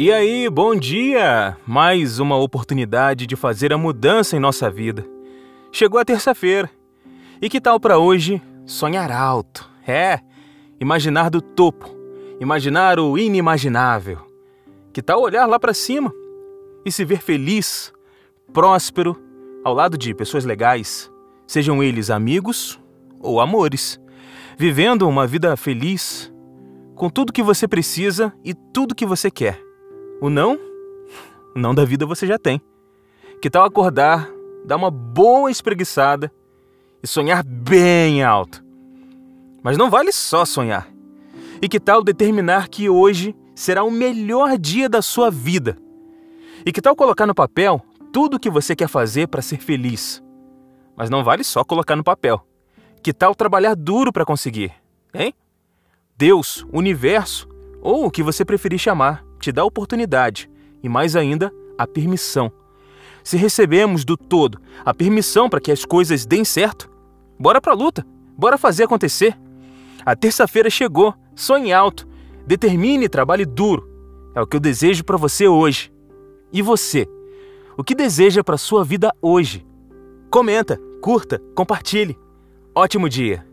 E aí, bom dia! Mais uma oportunidade de fazer a mudança em nossa vida. Chegou a terça-feira. E que tal para hoje sonhar alto? É, imaginar do topo, imaginar o inimaginável. Que tal olhar lá para cima e se ver feliz, próspero, ao lado de pessoas legais, sejam eles amigos ou amores, vivendo uma vida feliz, com tudo que você precisa e tudo que você quer. O não? O não da vida você já tem. Que tal acordar, dar uma boa espreguiçada e sonhar bem alto? Mas não vale só sonhar. E que tal determinar que hoje será o melhor dia da sua vida? E que tal colocar no papel tudo o que você quer fazer para ser feliz? Mas não vale só colocar no papel. Que tal trabalhar duro para conseguir? Hein? Deus, universo, ou o que você preferir chamar, te dá a oportunidade e, mais ainda, a permissão. Se recebemos do todo a permissão para que as coisas deem certo, bora para a luta, bora fazer acontecer. A terça-feira chegou, sonhe alto, determine e trabalhe duro. É o que eu desejo para você hoje. E você? O que deseja para sua vida hoje? Comenta, curta, compartilhe. Ótimo dia!